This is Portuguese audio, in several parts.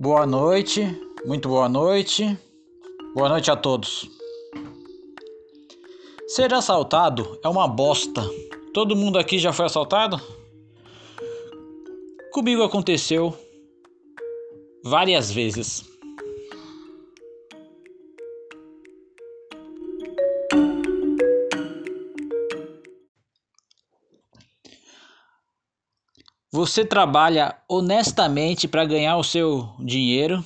Boa noite, muito boa noite. Boa noite a todos. Ser assaltado é uma bosta. Todo mundo aqui já foi assaltado? Comigo aconteceu várias vezes. Você trabalha honestamente para ganhar o seu dinheiro.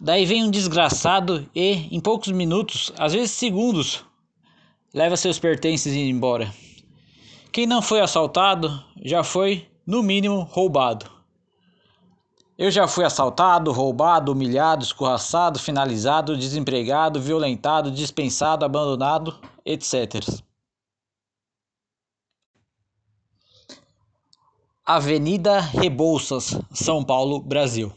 Daí vem um desgraçado e, em poucos minutos, às vezes segundos, leva seus pertences e embora. Quem não foi assaltado já foi, no mínimo, roubado. Eu já fui assaltado, roubado, humilhado, escorraçado, finalizado, desempregado, violentado, dispensado, abandonado, etc. Avenida Rebouças, São Paulo, Brasil.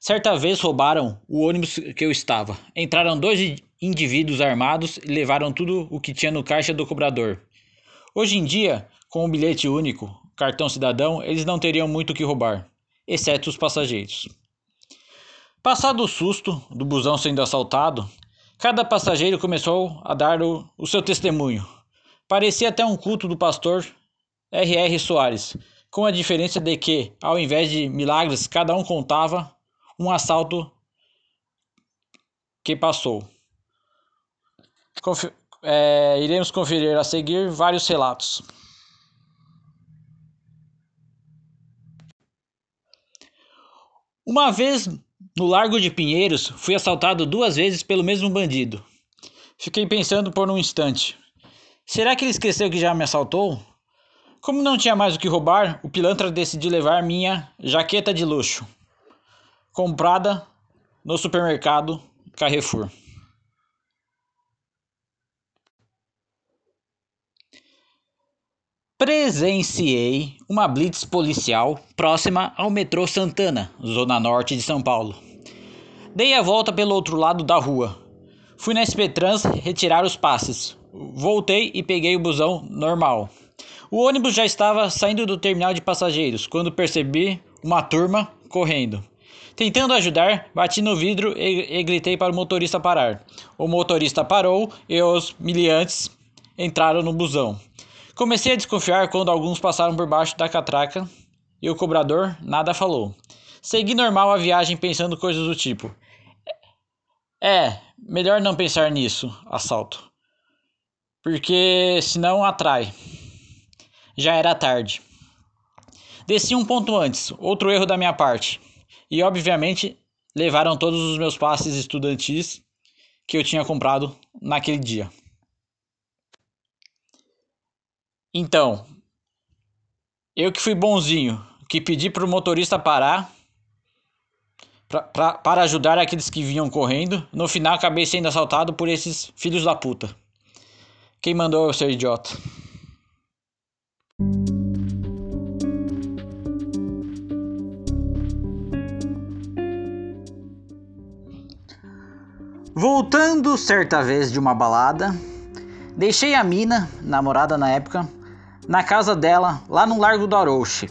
Certa vez roubaram o ônibus que eu estava. Entraram dois indivíduos armados e levaram tudo o que tinha no caixa do cobrador. Hoje em dia, com o bilhete único, cartão cidadão, eles não teriam muito o que roubar, exceto os passageiros. Passado o susto do busão sendo assaltado, cada passageiro começou a dar o, o seu testemunho. Parecia até um culto do pastor R.R. Soares, com a diferença de que, ao invés de milagres, cada um contava um assalto que passou. Confer é, iremos conferir a seguir vários relatos. Uma vez no Largo de Pinheiros, fui assaltado duas vezes pelo mesmo bandido. Fiquei pensando por um instante: será que ele esqueceu que já me assaltou? Como não tinha mais o que roubar, o pilantra decidiu levar minha jaqueta de luxo, comprada no supermercado Carrefour. Presenciei uma blitz policial próxima ao metrô Santana, zona norte de São Paulo. Dei a volta pelo outro lado da rua. Fui na SP Trans retirar os passes. Voltei e peguei o busão normal. O ônibus já estava saindo do terminal de passageiros quando percebi uma turma correndo. Tentando ajudar, bati no vidro e, e gritei para o motorista parar. O motorista parou e os miliantes entraram no busão. Comecei a desconfiar quando alguns passaram por baixo da catraca e o cobrador nada falou. Segui normal a viagem pensando coisas do tipo: É, melhor não pensar nisso, assalto. Porque senão atrai. Já era tarde. Desci um ponto antes, outro erro da minha parte. E obviamente levaram todos os meus passes estudantis que eu tinha comprado naquele dia. Então, eu que fui bonzinho, que pedi para o motorista parar pra, pra, para ajudar aqueles que vinham correndo, no final acabei sendo assaltado por esses filhos da puta. Quem mandou eu ser idiota? Voltando certa vez de uma balada, deixei a mina, namorada na época, na casa dela, lá no Largo do Arouche.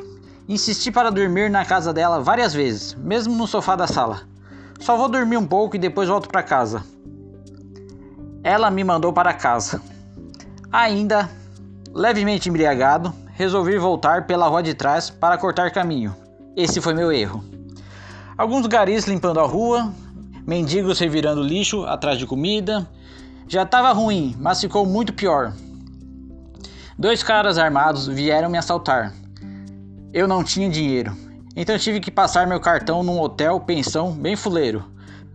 Insisti para dormir na casa dela várias vezes, mesmo no sofá da sala. Só vou dormir um pouco e depois volto para casa. Ela me mandou para casa. Ainda levemente embriagado, resolvi voltar pela rua de trás para cortar caminho. Esse foi meu erro. Alguns garis limpando a rua, mendigos revirando lixo atrás de comida. Já estava ruim, mas ficou muito pior. Dois caras armados vieram me assaltar. Eu não tinha dinheiro, então tive que passar meu cartão num hotel pensão bem fuleiro,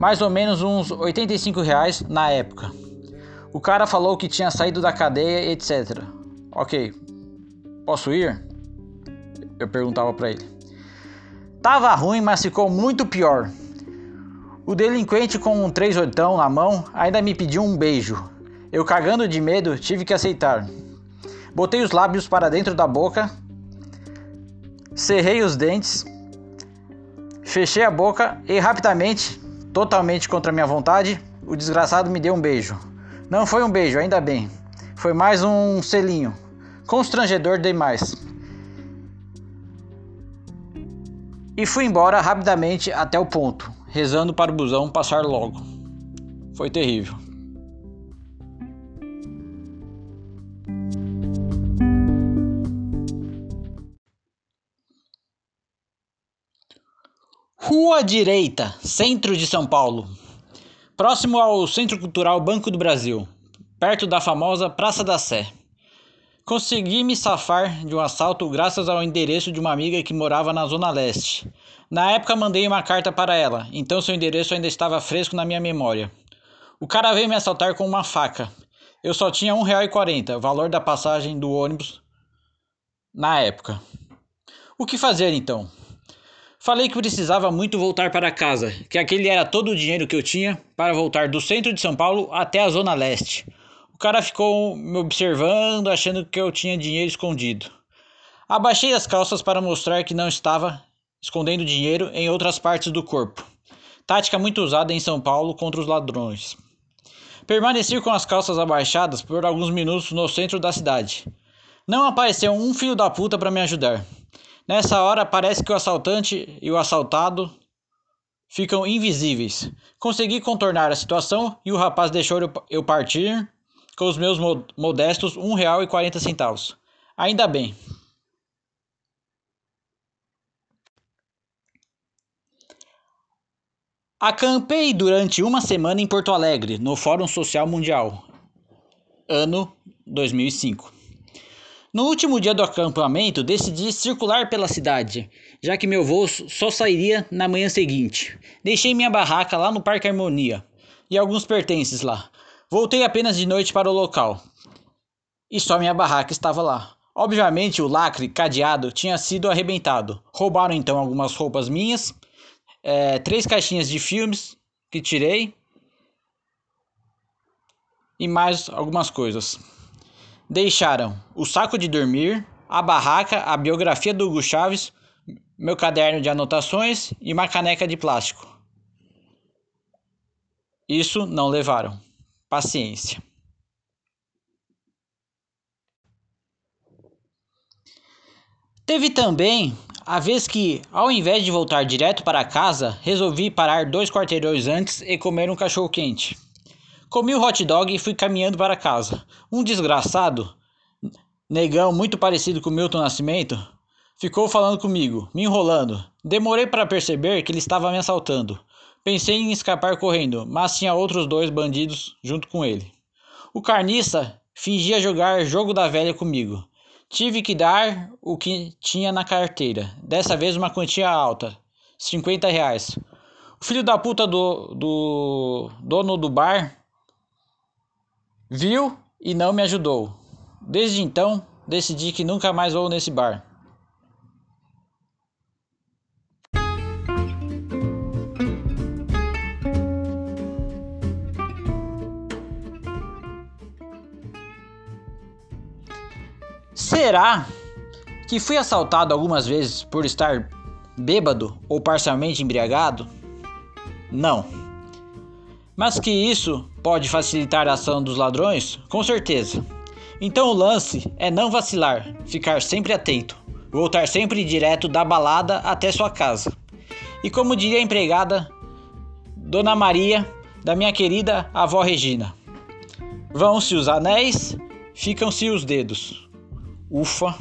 mais ou menos uns 85 reais na época. O cara falou que tinha saído da cadeia, etc. Ok, posso ir? Eu perguntava para ele. Tava ruim, mas ficou muito pior. O delinquente com um três oitão na mão ainda me pediu um beijo. Eu cagando de medo tive que aceitar. Botei os lábios para dentro da boca, cerrei os dentes, fechei a boca e rapidamente, totalmente contra minha vontade, o desgraçado me deu um beijo. Não foi um beijo, ainda bem. Foi mais um selinho. Constrangedor demais. E fui embora rapidamente até o ponto, rezando para o busão passar logo. Foi terrível. Rua Direita, centro de São Paulo. Próximo ao Centro Cultural Banco do Brasil, perto da famosa Praça da Sé. Consegui me safar de um assalto graças ao endereço de uma amiga que morava na Zona Leste. Na época mandei uma carta para ela, então seu endereço ainda estava fresco na minha memória. O cara veio me assaltar com uma faca. Eu só tinha R$1,40, valor da passagem do ônibus na época. O que fazer então? Falei que precisava muito voltar para casa, que aquele era todo o dinheiro que eu tinha para voltar do centro de São Paulo até a zona leste. Cara ficou me observando, achando que eu tinha dinheiro escondido. Abaixei as calças para mostrar que não estava escondendo dinheiro em outras partes do corpo. Tática muito usada em São Paulo contra os ladrões. Permaneci com as calças abaixadas por alguns minutos no centro da cidade. Não apareceu um filho da puta para me ajudar. Nessa hora, parece que o assaltante e o assaltado ficam invisíveis. Consegui contornar a situação e o rapaz deixou eu partir com os meus modestos R$ 1,40. Ainda bem. Acampei durante uma semana em Porto Alegre, no Fórum Social Mundial, ano 2005. No último dia do acampamento, decidi circular pela cidade, já que meu voo só sairia na manhã seguinte. Deixei minha barraca lá no Parque Harmonia e alguns pertences lá. Voltei apenas de noite para o local e só minha barraca estava lá. Obviamente, o lacre cadeado tinha sido arrebentado. Roubaram então algumas roupas minhas, é, três caixinhas de filmes que tirei e mais algumas coisas deixaram o saco de dormir, a barraca, a biografia do Hugo Chaves, meu caderno de anotações e uma caneca de plástico. Isso não levaram. Paciência. Teve também a vez que, ao invés de voltar direto para casa, resolvi parar dois quarteirões antes e comer um cachorro quente. Comi o hot dog e fui caminhando para casa. Um desgraçado, negão muito parecido com Milton Nascimento, ficou falando comigo, me enrolando. Demorei para perceber que ele estava me assaltando. Pensei em escapar correndo, mas tinha outros dois bandidos junto com ele. O carniça fingia jogar jogo da velha comigo. Tive que dar o que tinha na carteira, dessa vez uma quantia alta, 50 reais. O filho da puta do, do dono do bar Viu e não me ajudou. Desde então, decidi que nunca mais vou nesse bar. Será que fui assaltado algumas vezes por estar bêbado ou parcialmente embriagado? Não. Mas que isso pode facilitar a ação dos ladrões? Com certeza. Então o lance é não vacilar, ficar sempre atento, voltar sempre direto da balada até sua casa. E como diria a empregada Dona Maria, da minha querida avó Regina: Vão-se os anéis, ficam-se os dedos. Ufa!